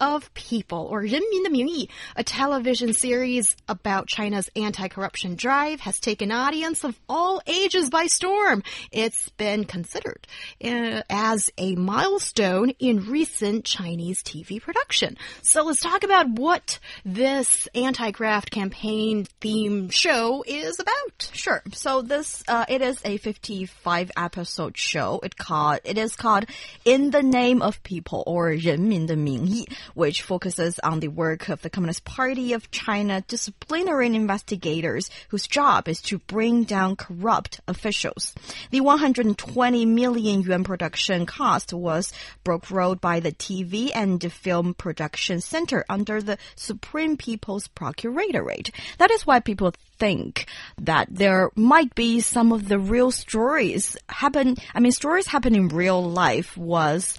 of People, or 人民的名义, a television series about China's anti-corruption drive has taken audience of all ages by storm. It's been considered uh, as a milestone in recent Chinese TV production. So let's talk about what this anti-graft campaign theme show is about. Sure. So this, uh, it is a 55 episode show. It called, it is called In the Name of People, or 人民的名义, which focuses on the work of the Communist Party of China disciplinary investigators whose job is to bring down corrupt officials. The 120 million yuan production cost was broke brokered by the TV and Film Production Center under the Supreme People's Procuratorate. That is why people think that there might be some of the real stories happen. I mean, stories happen in real life was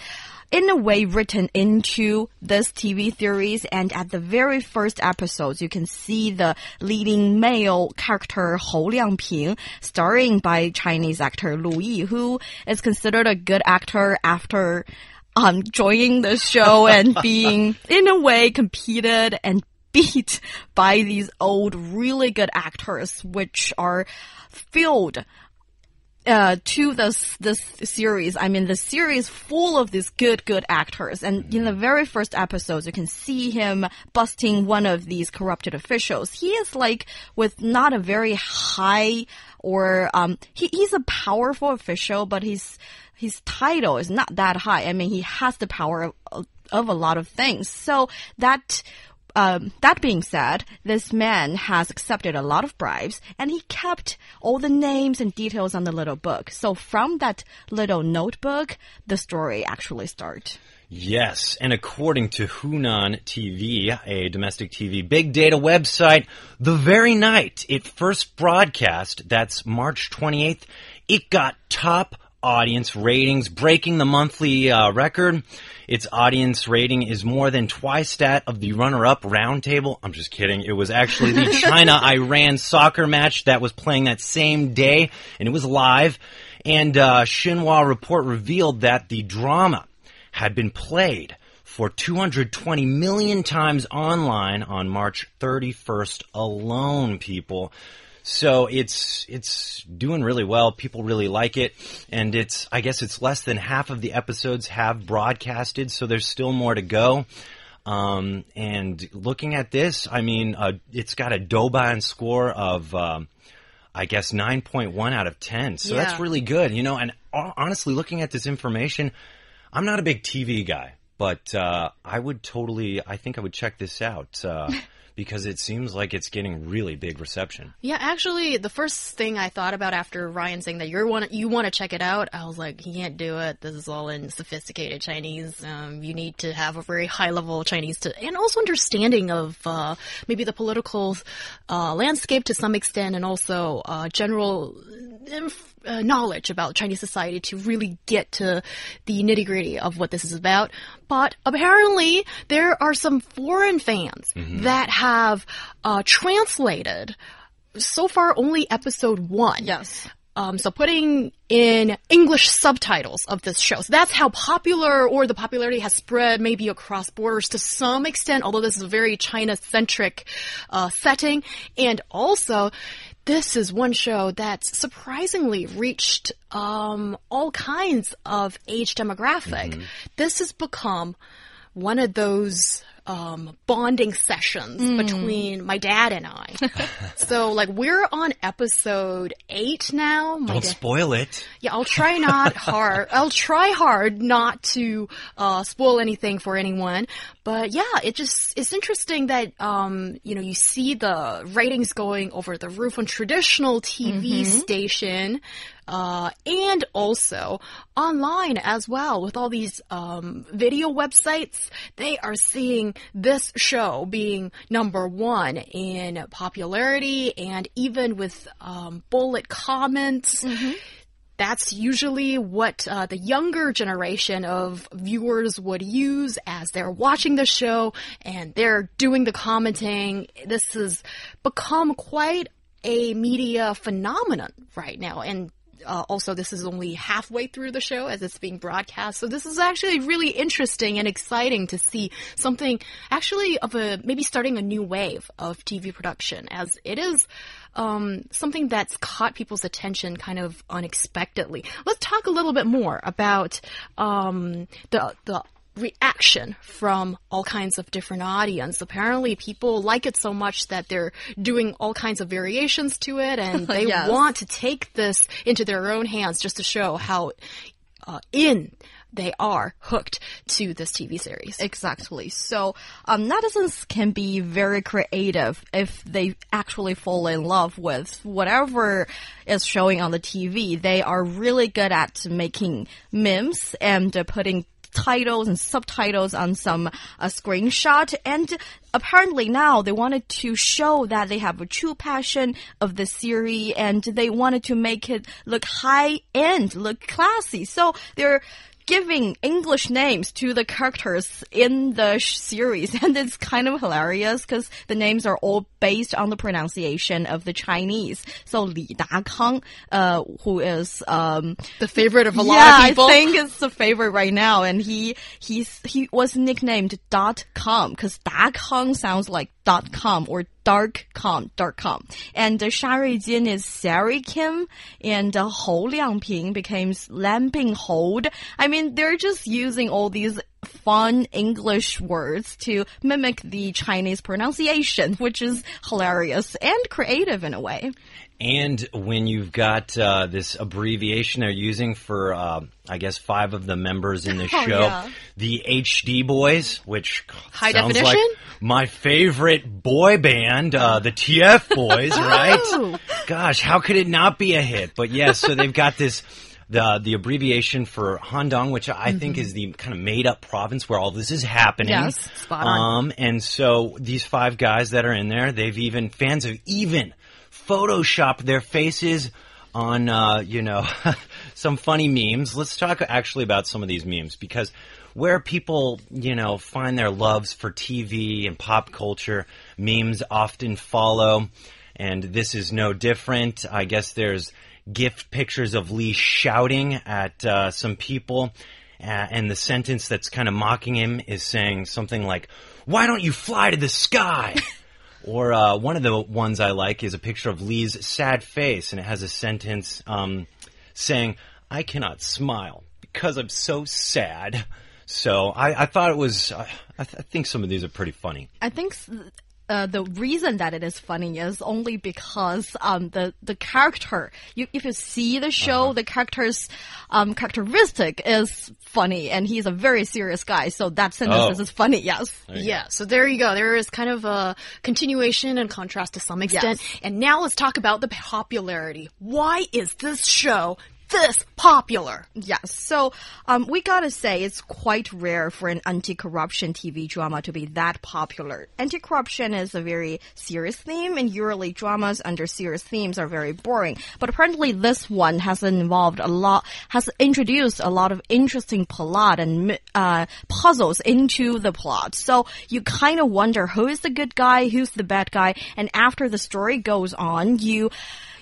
in a way written into this TV series. And at the very first episodes, you can see the leading male character Hou Liangping, starring by Chinese actor Lu Yi, who is considered a good actor after um, joining the show and being, in a way, competed and beat by these old, really good actors, which are filled uh, to this this series. I mean, the series full of these good good actors, and in the very first episodes, you can see him busting one of these corrupted officials. He is like with not a very high or um, he, he's a powerful official, but his his title is not that high. I mean, he has the power of, of a lot of things. So that um, that being said, this man has accepted a lot of bribes and he kept all the names and details on the little book. So from that little notebook, the story actually starts. Yes, and according to Hunan TV, a domestic TV big data website, the very night it first broadcast, that's March 28th, it got top audience ratings, breaking the monthly uh, record. Its audience rating is more than twice that of the runner-up roundtable. I'm just kidding. It was actually the China-Iran soccer match that was playing that same day, and it was live. And uh, Xinhua report revealed that the drama had been played for 220 million times online on March 31st alone, people. So it's it's doing really well. People really like it, and it's I guess it's less than half of the episodes have broadcasted, so there's still more to go. Um, and looking at this, I mean, uh, it's got a Douban score of. Um, I guess 9.1 out of 10. So Yeah. that's really good, you know, and honestly, looking at this information, I'm not a big TV guy, but, uh, I would totally, I think I would check this out, uh, because it seems like it's getting really big reception. Yeah, actually, the first thing I thought about after Ryan saying that you're want you want to check it out, I was like, he can't do it. This is all in sophisticated Chinese. Um, you need to have a very high level Chinese to, and also understanding of uh, maybe the political uh, landscape to some extent, and also uh, general uh, knowledge about Chinese society to really get to the nitty gritty of what this is about. But apparently, there are some foreign fans that have uh, translated so far only episode one. Yes. Um, so putting in English subtitles of this show. So that's how popular or the popularity has spread maybe across borders to some extent, although this is a very China centric uh, setting. And also, this is one show that's surprisingly reached um, all kinds of age demographic. This has become one of those um, bonding sessions between my dad and I. so, like, we're on episode eight now. My Don't spoil it. yeah, I'll try not hard. I'll try hard not to uh, spoil anything for anyone. But yeah, it just it's interesting that um, you know you see the ratings going over the roof on traditional TV station. Uh, and also online as well with all these um, video websites, they are seeing this show being number one in popularity and even with um, bullet comments that's usually what uh, the younger generation of viewers would use as they're watching the show and they're doing the commenting. This has become quite a media phenomenon right now, and uh, also this is only halfway through the show as it's being broadcast. So this is actually really interesting and exciting to see something actually of a maybe starting a new wave of TV production as it is um, something that's caught people's attention kind of unexpectedly. Let's talk a little bit more about um, the the reaction from all kinds of different audience. Apparently, people like it so much that they're doing all kinds of variations to it, and they Yes. want to take this into their own hands just to show how uh, in they are hooked to this TV series. Exactly. So, um, netizens can be very creative if they actually fall in love with whatever is showing on the TV. They are really good at making memes and uh, putting titles and subtitles on some uh, screenshot. And apparently now they wanted to show that they have a true passion of the series and they wanted to make it look high end look classy. So they're giving English names to the characters in the sh- series, and it's kind of hilarious because the names are all based on the pronunciation of the Chinese. So Li Dakang, uh, who is um, The favorite of a lot of people. I think it's the favorite right now, and he he's he was nicknamed dot com because Dakang sounds like dot com or dark com dot com. And uh, Sha Ruijin is Sari Kim, and uh, Hou Liangping becomes Lamping Hold. I mean, they're just using all these fun English words to mimic the Chinese pronunciation, which is hilarious and creative in a way. And when you've got uh, this abbreviation they're using for, uh, I guess, five of the members in the Oh, show, yeah. the HD Boys, which High sounds definition? like my favorite boy band, uh, the TF Boys, right? Oh. Gosh, how could it not be a hit? But yes, so they've got this. The, the abbreviation for Handong, which I think is the kind of made up province where all this is happening. Yes, spot on. Um, and so these five guys that are in there, they've even fans have even photoshopped their faces on uh, you know some funny memes. Let's talk actually about some of these memes because where people you know find their loves for TV and pop culture, memes often follow, and this is no different. I guess there's gift pictures of Lee shouting at uh, some people. Uh, and the sentence that's kind of mocking him is saying something like, "Why don't you fly to the sky?" or uh, one of the ones I like is a picture of Lee's sad face, and it has a sentence um, saying, "I cannot smile because I'm so sad." So I, I thought it was. Uh, I, th- I think some of these are pretty funny. I think s- uh, the reason that it is funny is only because um, the the character. You, if you see the show, the character's um, characteristic is funny, and he's a very serious guy. So that sentence Oh. is funny. Yes. Yeah, so there you go. There is kind of a continuation and contrast to some extent. And now let's talk about the popularity. Why is this show this popular? Yes. So um, we gotta say it's quite rare for an anti-corruption TV drama to be that popular. Anti-corruption is a very serious theme, and usually dramas under serious themes are very boring. But apparently, this one has involved a lot, has introduced a lot of interesting plot and uh, puzzles into the plot. So you kind of wonder who is the good guy, who's the bad guy, and after the story goes on, you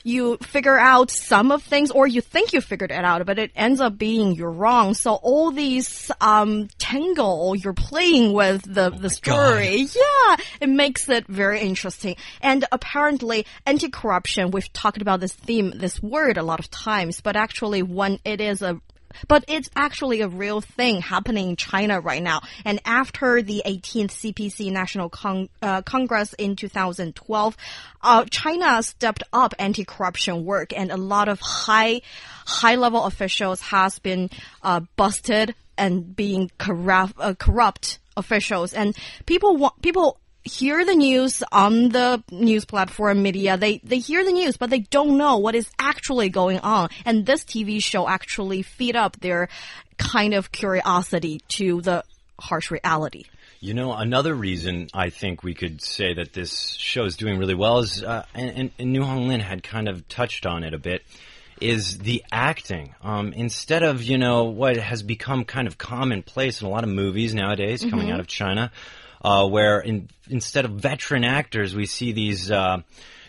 you figure out some of things or you think you figured it out but it ends up being you're wrong. So all these um tangle you're playing with the the story yeah it makes it very interesting. And apparently anti-corruption we've talked about this theme this word a lot of times but actually when it is a but it's actually a real thing happening in China right now. And after the 18th CPC National uh, Congress in 2012, uh, China stepped up anti-corruption work, and a lot of high, high-level officials has been uh, busted and being corrupt, uh, corrupt officials. And people want people hear the news on the news platform media. They they hear the news, but they don't know what is actually going on. And this TV show actually feed up their kind of curiosity to the harsh reality. You know, another reason I think we could say that this show is doing really well is, uh, and, and, Niu Honglin had kind of touched on it a bit, is the acting. Um, instead of, you know, what has become kind of commonplace in a lot of movies nowadays coming out of China, uh, where in, instead of veteran actors, we see these, uh,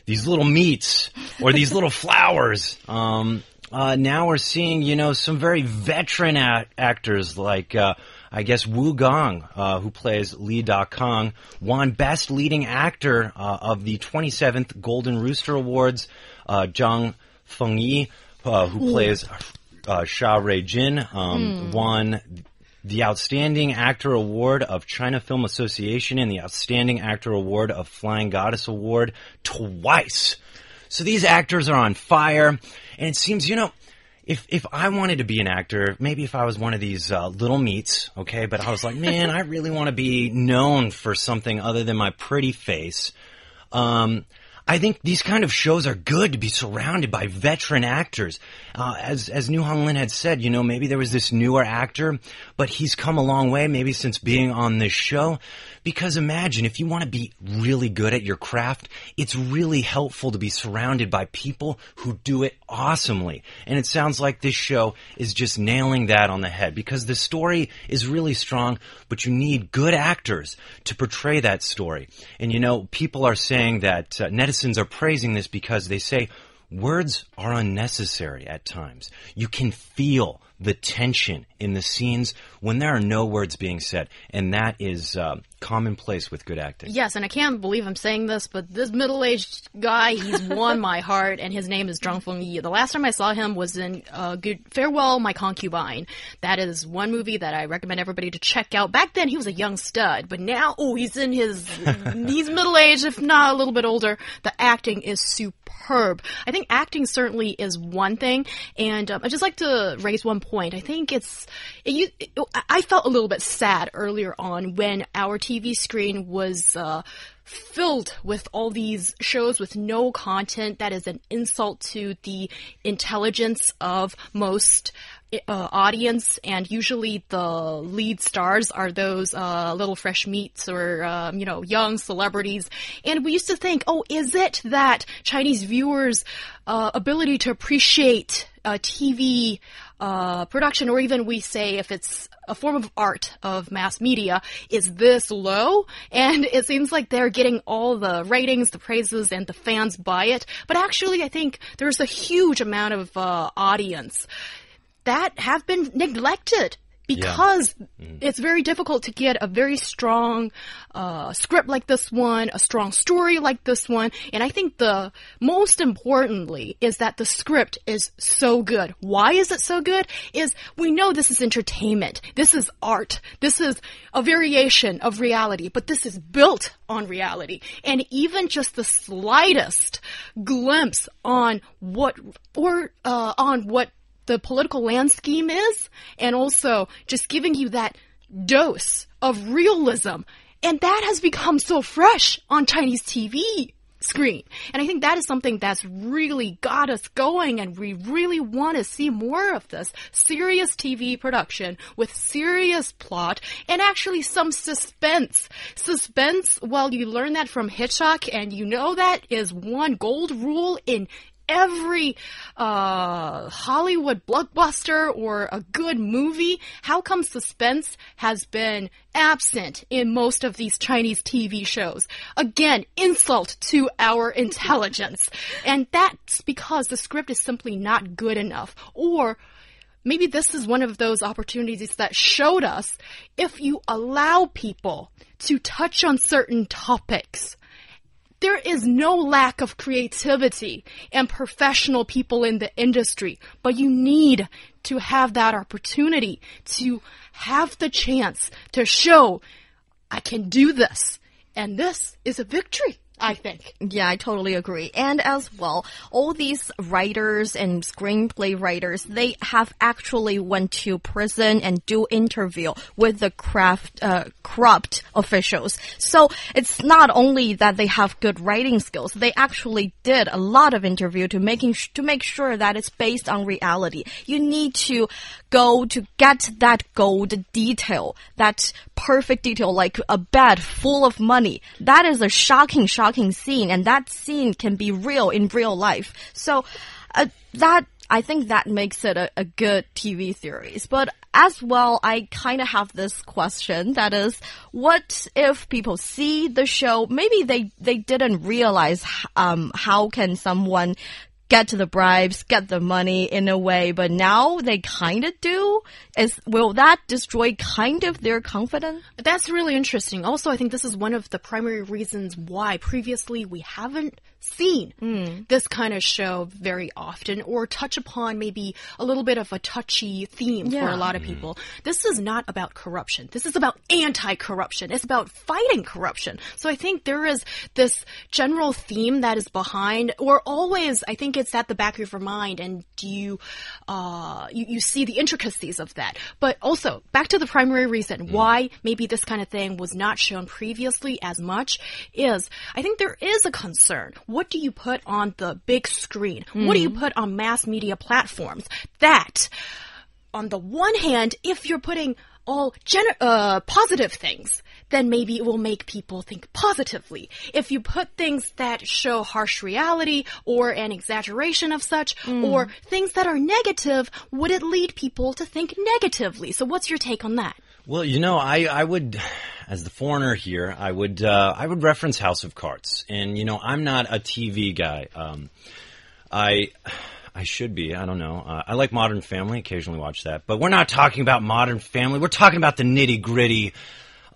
these little meats or these little flowers. Um, uh, now we're seeing, you know, some very veteran actors like, uh, I guess Wu Gang, uh, who plays Li Da Kong, won Best Leading Actor uh, of the 27th Golden Rooster Awards. Uh, Zhang Fengyi, uh, who plays uh, Sha Rei Jin, um, won the Outstanding Actor Award of China Film Association and the Outstanding Actor Award of Flying Goddess Award twice. So these actors are on fire, and it seems, you know, if if I wanted to be an actor, maybe if I was one of these uh, little meats, okay, but I was like, man, I really want to be known for something other than my pretty face. Um, I think these kind of shows are good to be surrounded by veteran actors. Uh, as as Niu Honglin had said, you know, maybe there was this newer actor, but he's come a long way, maybe since being on this show. Because imagine if you want to be really good at your craft, it's really helpful to be surrounded by people who do it awesomely. And it sounds like this show is just nailing that on the head because the story is really strong, but you need good actors to portray that story. And you know, people are saying that uh, netizens are praising this because they say words are unnecessary at times. You can feel the tension in the scenes when there are no words being said, and that is uh, commonplace with good acting. Yes, and I can't believe I'm saying this, but this middle-aged guy, he's won my heart, and his name is Zhang Fengyi. The last time I saw him was in uh, Good Farewell, My Concubine. That is one movie that I recommend everybody to check out. Back then, he was a young stud, but now, oh, he's in his, he's middle-aged, if not a little bit older. The acting is superb. I think acting certainly is one thing, and um, I'd just like to raise one point. I think it's, it, it, I felt a little bit sad earlier on when our TV screen was uh, filled with all these shows with no content that is an insult to the intelligence of most uh, audience, and usually the lead stars are those uh, little fresh meats or um, you know young celebrities. And we used to think, oh, is it that Chinese viewers' uh, ability to appreciate uh, TV uh, production, or even we say if it's a form of art of mass media, is this low? And it seems like they're getting all the ratings, the praises, and the fans buy it. But actually, I think there's a huge amount of uh, audience that have been neglected because it's very difficult to get a very strong uh, script like this one, a strong story like this one. And I think the most importantly is that the script is so good. Why is it so good? Is we know this is entertainment. This is art. This is a variation of reality, but this is built on reality. And even just the slightest glimpse on what, or, uh, on what the political land scheme is, and also just giving you that dose of realism. And that has become so fresh on Chinese TV screen. And I think that is something that's really got us going, and we really want to see more of this serious TV production with serious plot and actually some suspense. Suspense, well, you learn that from Hitchcock, and you know that is one gold rule in every uh, Hollywood blockbuster or a good movie, how come suspense has been absent in most of these Chinese TV shows? Again, insult to our intelligence. And that's because the script is simply not good enough. Or maybe this is one of those opportunities that showed us if you allow people to touch on certain topics, there is no lack of creativity and professional people in the industry, but you need to have that opportunity to have the chance to show I can do this. And this is a victory. I think. Yeah, I totally agree. And as well, all these writers and screenplay writers, they have actually went to prison and do interview with the craft, uh, corrupt officials. So it's not only that they have good writing skills, they actually did a lot of interview to making, to make sure that it's based on reality. You need to go to get that gold detail, that perfect detail, like a bed full of money. That is a shocking, shocking scene, and that scene can be real in real life. So, uh, that I think that makes it a, a good TV series. But as well, I kind of have this question that is, what if people see the show? Maybe they, they didn't realize, um, how can someone get to the bribes, get the money in a way, but now they kind of do. Is will that destroy kind of their confidence? That's really interesting. Also, I think this is one of the primary reasons why previously we haven't seen mm. this kind of show very often or touch upon maybe a little bit of a touchy theme yeah. for a lot of people. Mm. This is not about corruption. This is about anti-corruption. It's about fighting corruption. So I think there is this general theme that is behind or always I think it's at the back of your mind and you uh you, you see the intricacies of that. But also back to the primary reason mm. why maybe this kind of thing was not shown previously as much is I think there is a concern what do you put on the big screen? Mm. What do you hmm. put on mass media platforms? That, on the one hand, if you're putting all uh, positive things, then maybe it will make people think positively. If you put things that show harsh reality or an exaggeration of such, mm. or things that are negative, would it lead people to think negatively? So what's your take on that? Well, you know, I, I would, as the foreigner here, I would, uh, I would reference House of Cards. And, you know, I'm not a TV guy. Um, I, I should be. I don't know. Uh, I like Modern Family. Occasionally watch that, but we're not talking about Modern Family. We're talking about the nitty gritty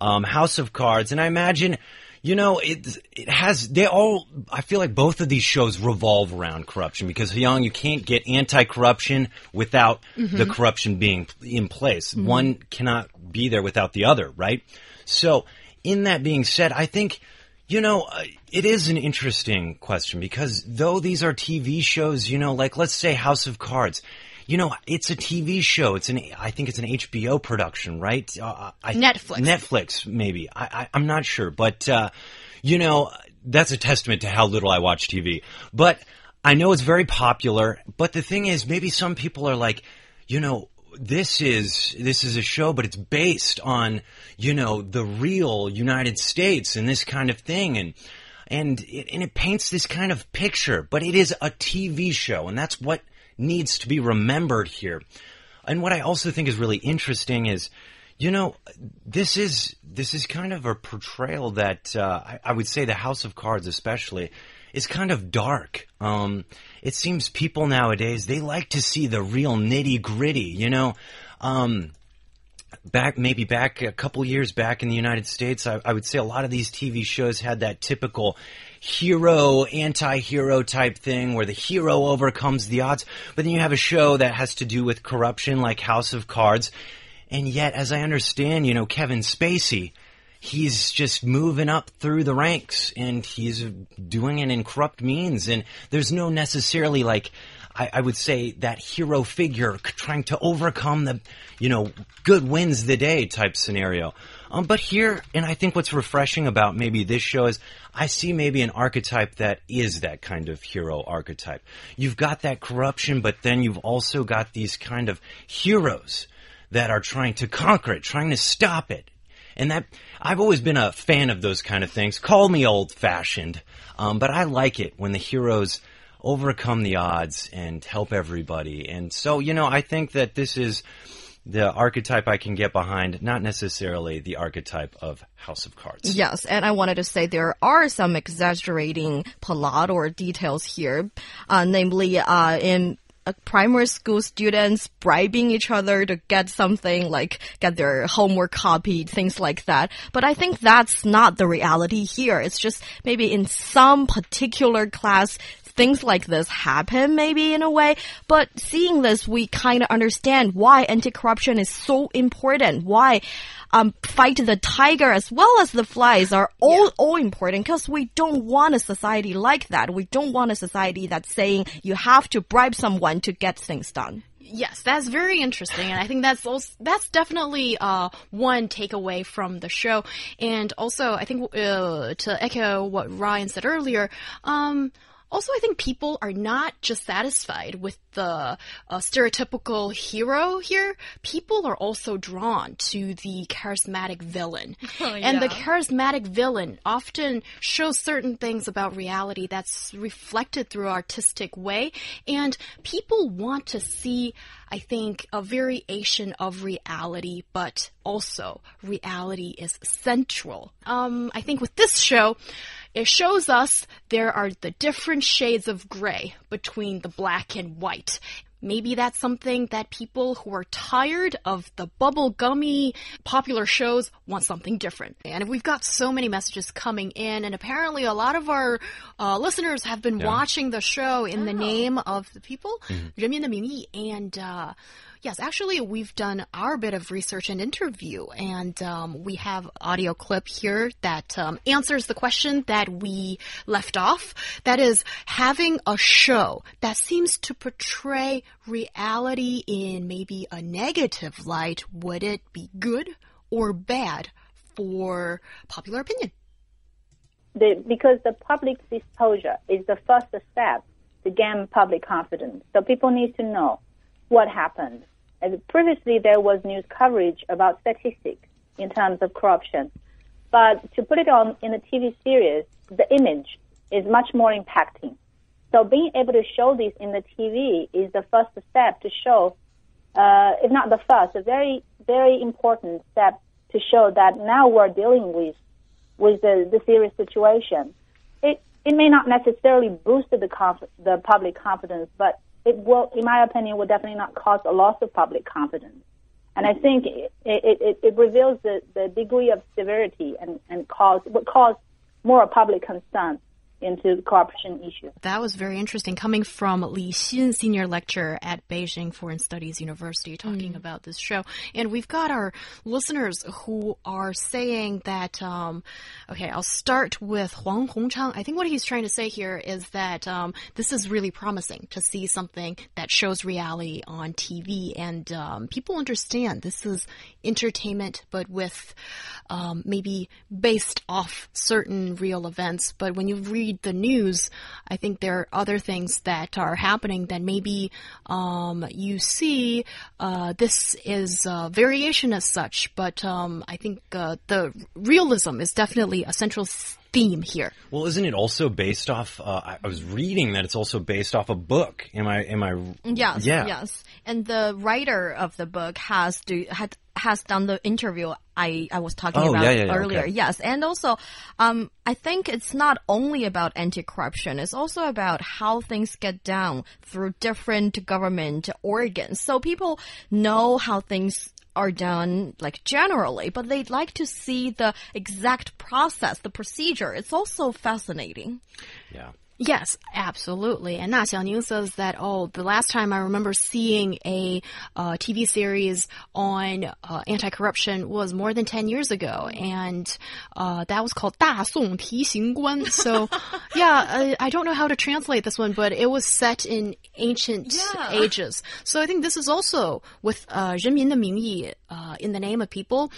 um, House of Cards. And I imagine you know, it it has they all. I feel like both of these shows revolve around corruption because young you can't get anti-corruption without mm-hmm. the corruption being in place. Mm-hmm. One cannot be there without the other, right? So, in that being said, I think you know, uh, it is an interesting question because though these are TV shows, you know, like let's say House of Cards, you know, it's a TV show. It's an, I think it's an HBO production, right? Uh, I, Netflix. Netflix, maybe. I, I, am not sure. But, uh, you know, that's a testament to how little I watch TV. But I know it's very popular. But the thing is, maybe some people are like, you know, this is this is a show, but it's based on you know the real United States and this kind of thing, and and it, and it paints this kind of picture. But it is a TV show, and that's what needs to be remembered here. And what I also think is really interesting is, you know, this is this is kind of a portrayal that uh, I, I, would say the House of Cards, especially, is kind of dark. Um, it seems people nowadays they like to see the real nitty gritty. You know, um, back maybe back a couple years back in the United States, I, I, would say a lot of these TV shows had that typical hero anti-hero type thing where the hero overcomes the odds. But then you have a show that has to do with corruption like House of Cards. And yet, as I understand, you know, Kevin Spacey, he's just moving up through the ranks and he's doing it in corrupt means. And there's no necessarily like, I, I, would say that hero figure trying to overcome the, you know, good wins the day type scenario. Um, but here, and I think what's refreshing about maybe this show is I see maybe an archetype that is that kind of hero archetype. You've got that corruption, but then you've also got these kind of heroes that are trying to conquer it, trying to stop it. And that, I've always been a fan of those kind of things. Call me old fashioned. Um, but I like it when the heroes overcome the odds and help everybody. And so, you know, I think that this is, the archetype I can get behind, not necessarily the archetype of House of Cards. Yes, and I wanted to say there are some exaggerating plot or details here, uh, namely uh, in primary school students bribing each other to get something like get their homework copied, things like that. But I think that's not the reality here. It's just maybe in some particular class, things like this happen maybe in a way. But seeing this, we kind of understand why anti-corruption is so important. Why um, fight the tiger as well as the flies are all, yeah. all important because we don't want a society like that. We don't want a society that's saying you have to bribe someone to get things done. Yes, that's very interesting, and I think that's also, that's definitely uh, one takeaway from the show. And also, I think uh, to echo what Ryan said earlier, um, Also, I think people are not just satisfied with the uh, stereotypical hero here. People are also drawn to the charismatic villain. And the charismatic villain often shows certain things about reality that's reflected through artistic way. And people want to see, I think, a variation of reality, but also reality is central. Um, I think with this show, it shows us there are the different shades of gray between the black and white. Maybe that's something that people who are tired of the bubblegummy popular shows want something different. And we've got so many messages coming in, and apparently a lot of our uh, listeners have been watching the show in the name of the people, 人民的名义, and uh, Yes, actually, we've done our bit of research and interview, and um, we have audio clip here that um, answers the question that we left off. That is, having a show that seems to portray reality in maybe a negative light, would it be good or bad for popular opinion? the, because the public disclosure is the first step to gain public confidence. So people need to know what happened. And previously, there was news coverage about statistics in terms of corruption, but to put it on in a TV series, the image is much more impacting. So being able to show this in the TV is the first step to show, uh, if not the first, a very very important step to show that now we're dealing with with the, the serious situation. It it may not necessarily boost the conf- the public confidence, but it will, in my opinion, will definitely not cause a loss of public confidence. And I think it, it, it, reveals the, the degree of severity and, and cause would cause more public concern into the corruption issues. That was very interesting. Coming from Li Xin, senior lecturer at Beijing Foreign Studies University, talking about this show. And we've got our listeners who are saying that, um, okay, I'll start with Huang Hongchang. I think what he's trying to say here is that um, this is really promising to see something that shows reality on TV. And um, people understand this is entertainment, but with um, maybe based off certain real events. But when you read the news, I think there are other things that are happening that maybe um, you see. Uh, this is a variation as such, but um, I think uh, the realism is definitely a central theme here. Well, isn't it also based off? Uh, I I was reading that it's also based off a book. Am I? Am I? Yes, Yeah. yes. And the writer of the book has do had has done the interview I, I was talking Oh, about yeah, yeah, yeah, earlier. okay. Yes, and also, um, I think it's not only about anti-corruption. It's also about how things get done through different government organs. So people know how things are done like generally, but they'd like to see the exact process, the procedure. It's also fascinating. Yeah. Yes, absolutely. And Na Xiaoning says that, oh, the last time I remember seeing a uh, TV series on uh, anti-corruption was more than 10 years ago. And uh, that was called 大宋提刑官. So, yeah, I, I don't know how to translate this one, but it was set in ancient Yeah. ages. So I think this is also with uh, 人民的名义, uh, in the name of people.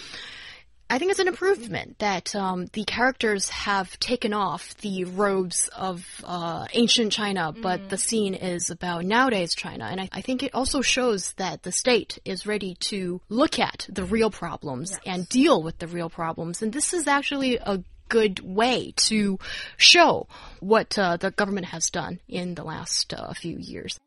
I think it's an improvement that um, the characters have taken off the robes of uh, ancient China, but the scene is about nowadays China. And I, I think it also shows that the state is ready to look at the real problems and deal with the real problems. And this is actually a good way to show what uh, the government has done in the last uh, few years.